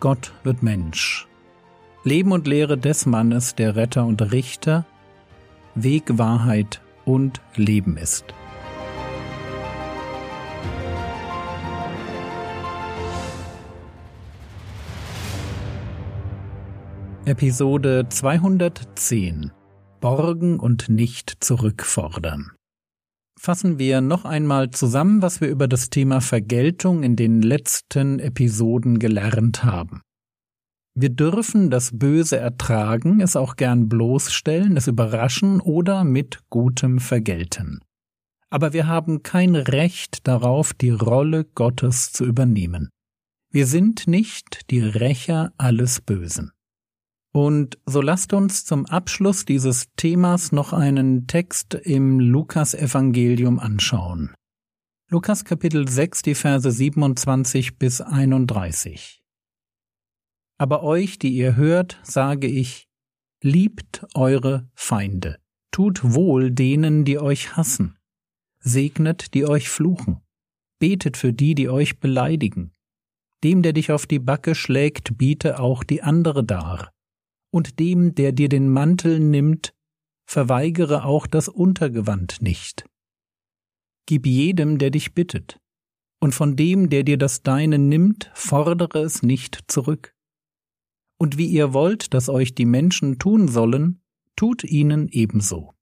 Gott wird Mensch. Leben und Lehre des Mannes, der Retter und Richter, Weg, Wahrheit und Leben ist. Episode 210 Borgen und nicht zurückfordern. Fassen wir noch einmal zusammen, was wir über das Thema Vergeltung in den letzten Episoden gelernt haben. Wir dürfen das Böse ertragen, es auch gern bloßstellen, es überraschen oder mit Gutem vergelten. Aber wir haben kein Recht darauf, die Rolle Gottes zu übernehmen. Wir sind nicht die Rächer alles Bösen. Und so lasst uns zum Abschluss dieses Themas noch einen Text im Lukas Evangelium anschauen. Lukas Kapitel 6, die Verse 27 bis 31. Aber euch, die ihr hört, sage ich, liebt eure Feinde, tut wohl denen, die euch hassen, segnet, die euch fluchen, betet für die, die euch beleidigen. Dem, der dich auf die Backe schlägt, biete auch die andere dar und dem, der dir den Mantel nimmt, verweigere auch das Untergewand nicht. Gib jedem, der dich bittet, und von dem, der dir das Deine nimmt, fordere es nicht zurück. Und wie ihr wollt, dass euch die Menschen tun sollen, tut ihnen ebenso.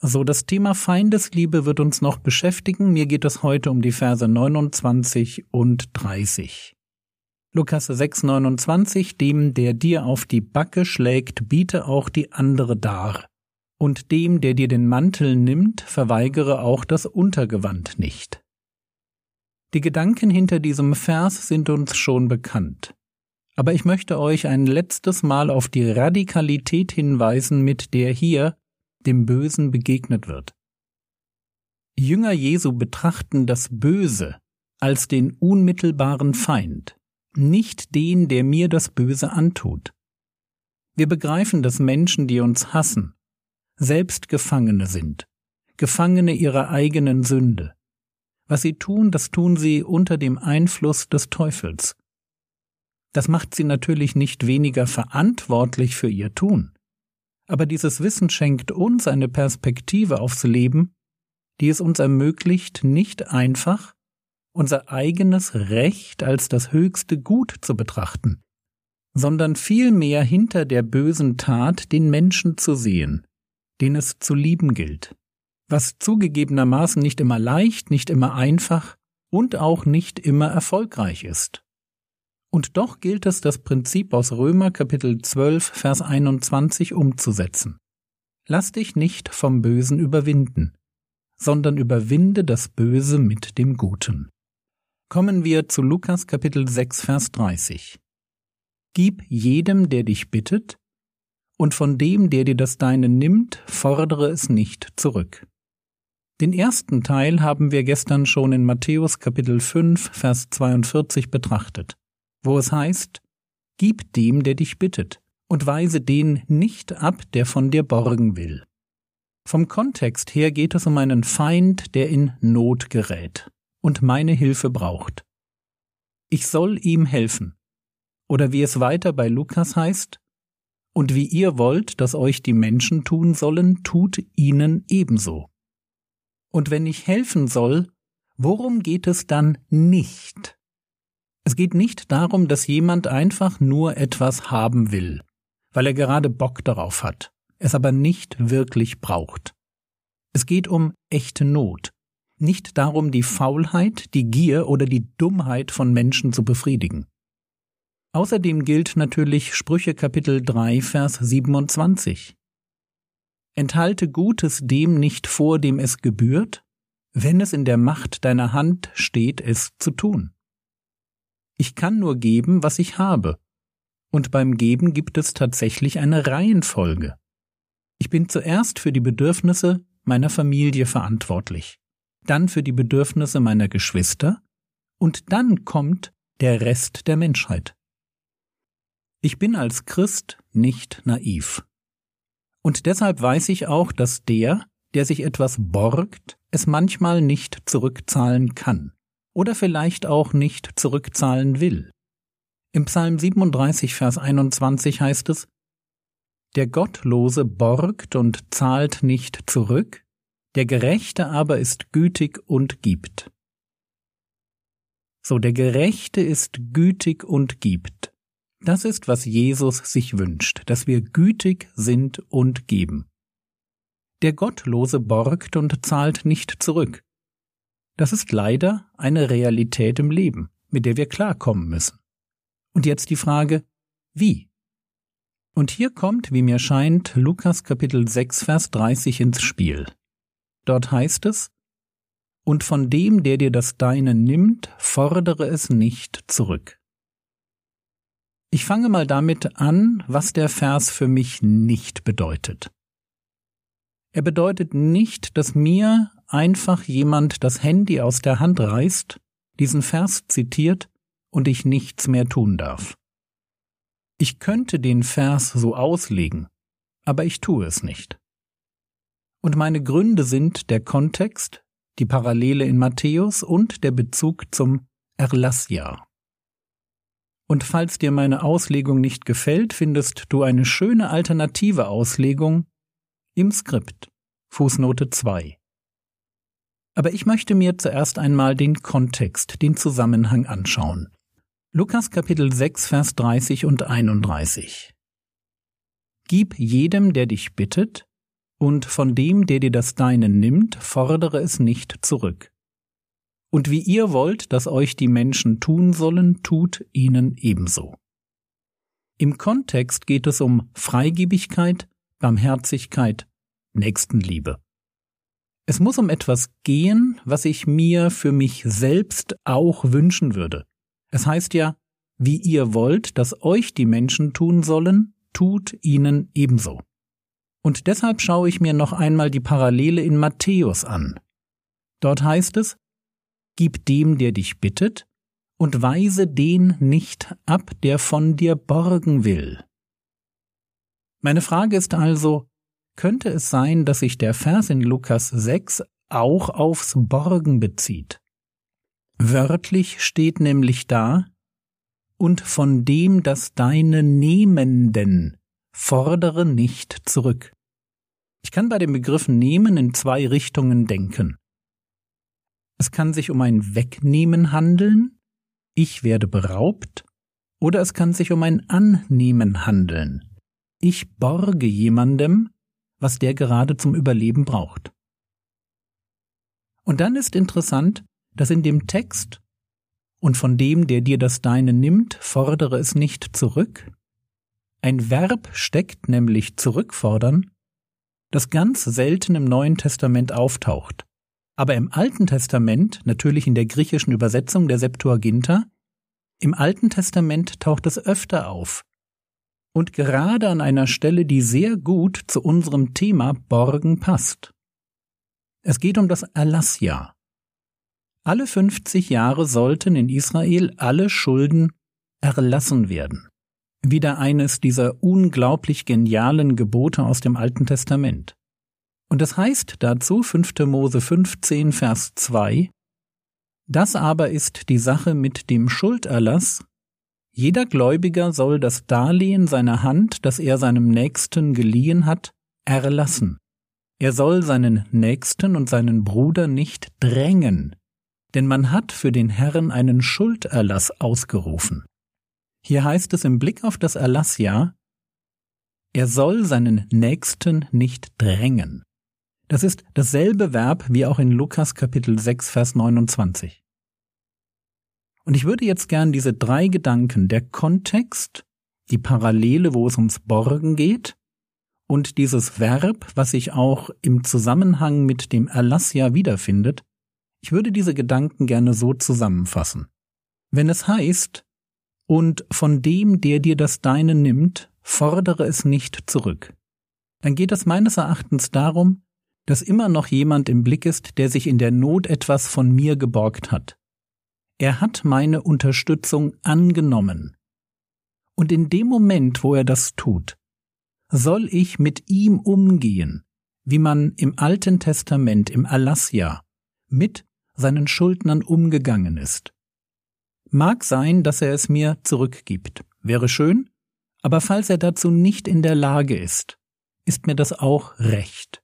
So, das Thema Feindesliebe wird uns noch beschäftigen. Mir geht es heute um die Verse 29 und 30. Lukas 6,29 Dem, der dir auf die Backe schlägt, biete auch die andere dar. Und dem, der dir den Mantel nimmt, verweigere auch das Untergewand nicht. Die Gedanken hinter diesem Vers sind uns schon bekannt. Aber ich möchte euch ein letztes Mal auf die Radikalität hinweisen, mit der hier dem Bösen begegnet wird. Jünger Jesu betrachten das Böse als den unmittelbaren Feind nicht den, der mir das Böse antut. Wir begreifen, dass Menschen, die uns hassen, selbst Gefangene sind, Gefangene ihrer eigenen Sünde. Was sie tun, das tun sie unter dem Einfluss des Teufels. Das macht sie natürlich nicht weniger verantwortlich für ihr Tun. Aber dieses Wissen schenkt uns eine Perspektive aufs Leben, die es uns ermöglicht, nicht einfach, unser eigenes Recht als das höchste Gut zu betrachten, sondern vielmehr hinter der bösen Tat den Menschen zu sehen, den es zu lieben gilt, was zugegebenermaßen nicht immer leicht, nicht immer einfach und auch nicht immer erfolgreich ist. Und doch gilt es, das Prinzip aus Römer Kapitel 12, Vers 21 umzusetzen. Lass dich nicht vom Bösen überwinden, sondern überwinde das Böse mit dem Guten. Kommen wir zu Lukas Kapitel 6, Vers 30. Gib jedem, der dich bittet, und von dem, der dir das Deine nimmt, fordere es nicht zurück. Den ersten Teil haben wir gestern schon in Matthäus Kapitel 5, Vers 42 betrachtet, wo es heißt, Gib dem, der dich bittet, und weise den nicht ab, der von dir borgen will. Vom Kontext her geht es um einen Feind, der in Not gerät und meine Hilfe braucht. Ich soll ihm helfen. Oder wie es weiter bei Lukas heißt, und wie ihr wollt, dass euch die Menschen tun sollen, tut ihnen ebenso. Und wenn ich helfen soll, worum geht es dann nicht? Es geht nicht darum, dass jemand einfach nur etwas haben will, weil er gerade Bock darauf hat, es aber nicht wirklich braucht. Es geht um echte Not, nicht darum, die Faulheit, die Gier oder die Dummheit von Menschen zu befriedigen. Außerdem gilt natürlich Sprüche Kapitel 3, Vers 27. Enthalte Gutes dem nicht vor, dem es gebührt, wenn es in der Macht deiner Hand steht, es zu tun. Ich kann nur geben, was ich habe, und beim Geben gibt es tatsächlich eine Reihenfolge. Ich bin zuerst für die Bedürfnisse meiner Familie verantwortlich dann für die Bedürfnisse meiner Geschwister und dann kommt der Rest der Menschheit. Ich bin als Christ nicht naiv. Und deshalb weiß ich auch, dass der, der sich etwas borgt, es manchmal nicht zurückzahlen kann oder vielleicht auch nicht zurückzahlen will. Im Psalm 37, Vers 21 heißt es, Der Gottlose borgt und zahlt nicht zurück, der Gerechte aber ist gütig und gibt. So, der Gerechte ist gütig und gibt. Das ist, was Jesus sich wünscht, dass wir gütig sind und geben. Der Gottlose borgt und zahlt nicht zurück. Das ist leider eine Realität im Leben, mit der wir klarkommen müssen. Und jetzt die Frage, wie? Und hier kommt, wie mir scheint, Lukas Kapitel 6, Vers 30 ins Spiel. Dort heißt es, und von dem, der dir das Deine nimmt, fordere es nicht zurück. Ich fange mal damit an, was der Vers für mich nicht bedeutet. Er bedeutet nicht, dass mir einfach jemand das Handy aus der Hand reißt, diesen Vers zitiert und ich nichts mehr tun darf. Ich könnte den Vers so auslegen, aber ich tue es nicht. Und meine Gründe sind der Kontext, die Parallele in Matthäus und der Bezug zum Erlassjahr. Und falls dir meine Auslegung nicht gefällt, findest du eine schöne alternative Auslegung im Skript, Fußnote 2. Aber ich möchte mir zuerst einmal den Kontext, den Zusammenhang anschauen. Lukas Kapitel 6, Vers 30 und 31. Gib jedem, der dich bittet, und von dem, der dir das Deine nimmt, fordere es nicht zurück. Und wie ihr wollt, dass euch die Menschen tun sollen, tut ihnen ebenso. Im Kontext geht es um Freigebigkeit, Barmherzigkeit, Nächstenliebe. Es muss um etwas gehen, was ich mir für mich selbst auch wünschen würde. Es heißt ja, wie ihr wollt, dass euch die Menschen tun sollen, tut ihnen ebenso. Und deshalb schaue ich mir noch einmal die Parallele in Matthäus an. Dort heißt es, Gib dem, der dich bittet, und weise den nicht ab, der von dir borgen will. Meine Frage ist also, könnte es sein, dass sich der Vers in Lukas 6 auch aufs Borgen bezieht? Wörtlich steht nämlich da, und von dem das deine Nehmenden fordere nicht zurück. Ich kann bei dem Begriff nehmen in zwei Richtungen denken. Es kann sich um ein Wegnehmen handeln, ich werde beraubt, oder es kann sich um ein Annehmen handeln. Ich borge jemandem, was der gerade zum Überleben braucht. Und dann ist interessant, dass in dem Text und von dem, der dir das Deine nimmt, fordere es nicht zurück, ein Verb steckt nämlich zurückfordern, das ganz selten im Neuen Testament auftaucht, aber im Alten Testament, natürlich in der griechischen Übersetzung der Septuaginta, im Alten Testament taucht es öfter auf. Und gerade an einer Stelle, die sehr gut zu unserem Thema Borgen passt. Es geht um das Erlassjahr. Alle 50 Jahre sollten in Israel alle Schulden erlassen werden wieder eines dieser unglaublich genialen Gebote aus dem Alten Testament. Und es heißt dazu 5. Mose 15, Vers 2, Das aber ist die Sache mit dem Schulderlass, jeder Gläubiger soll das Darlehen seiner Hand, das er seinem Nächsten geliehen hat, erlassen. Er soll seinen Nächsten und seinen Bruder nicht drängen, denn man hat für den Herrn einen Schulderlass ausgerufen. Hier heißt es im Blick auf das Erlassjahr, er soll seinen Nächsten nicht drängen. Das ist dasselbe Verb wie auch in Lukas Kapitel 6, Vers 29. Und ich würde jetzt gern diese drei Gedanken, der Kontext, die Parallele, wo es ums Borgen geht, und dieses Verb, was sich auch im Zusammenhang mit dem Erlassjahr wiederfindet, ich würde diese Gedanken gerne so zusammenfassen. Wenn es heißt, und von dem, der dir das Deine nimmt, fordere es nicht zurück. Dann geht es meines Erachtens darum, dass immer noch jemand im Blick ist, der sich in der Not etwas von mir geborgt hat. Er hat meine Unterstützung angenommen. Und in dem Moment, wo er das tut, soll ich mit ihm umgehen, wie man im Alten Testament im Erlassjahr mit seinen Schuldnern umgegangen ist Mag sein, dass er es mir zurückgibt. Wäre schön, aber falls er dazu nicht in der Lage ist, ist mir das auch recht.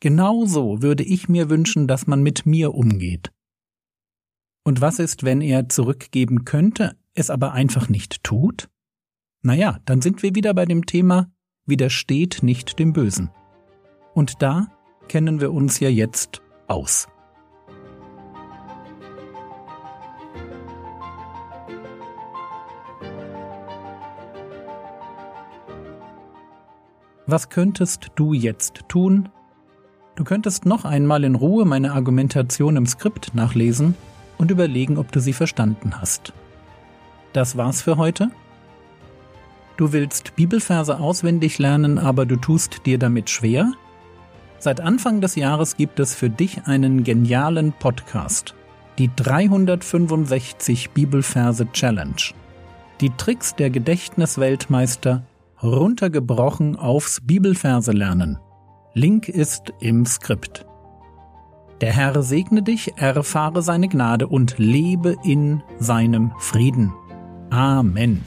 Genauso würde ich mir wünschen, dass man mit mir umgeht. Und was ist, wenn er zurückgeben könnte, es aber einfach nicht tut? Naja, dann sind wir wieder bei dem Thema widersteht nicht dem Bösen. Und da kennen wir uns ja jetzt aus. Was könntest du jetzt tun? Du könntest noch einmal in Ruhe meine Argumentation im Skript nachlesen und überlegen, ob du sie verstanden hast. Das war's für heute. Du willst Bibelverse auswendig lernen, aber du tust dir damit schwer? Seit Anfang des Jahres gibt es für dich einen genialen Podcast. Die 365 Bibelverse Challenge. Die Tricks der Gedächtnisweltmeister runtergebrochen aufs Bibelverse lernen. Link ist im Skript. Der Herr segne dich, erfahre seine Gnade und lebe in seinem Frieden. Amen.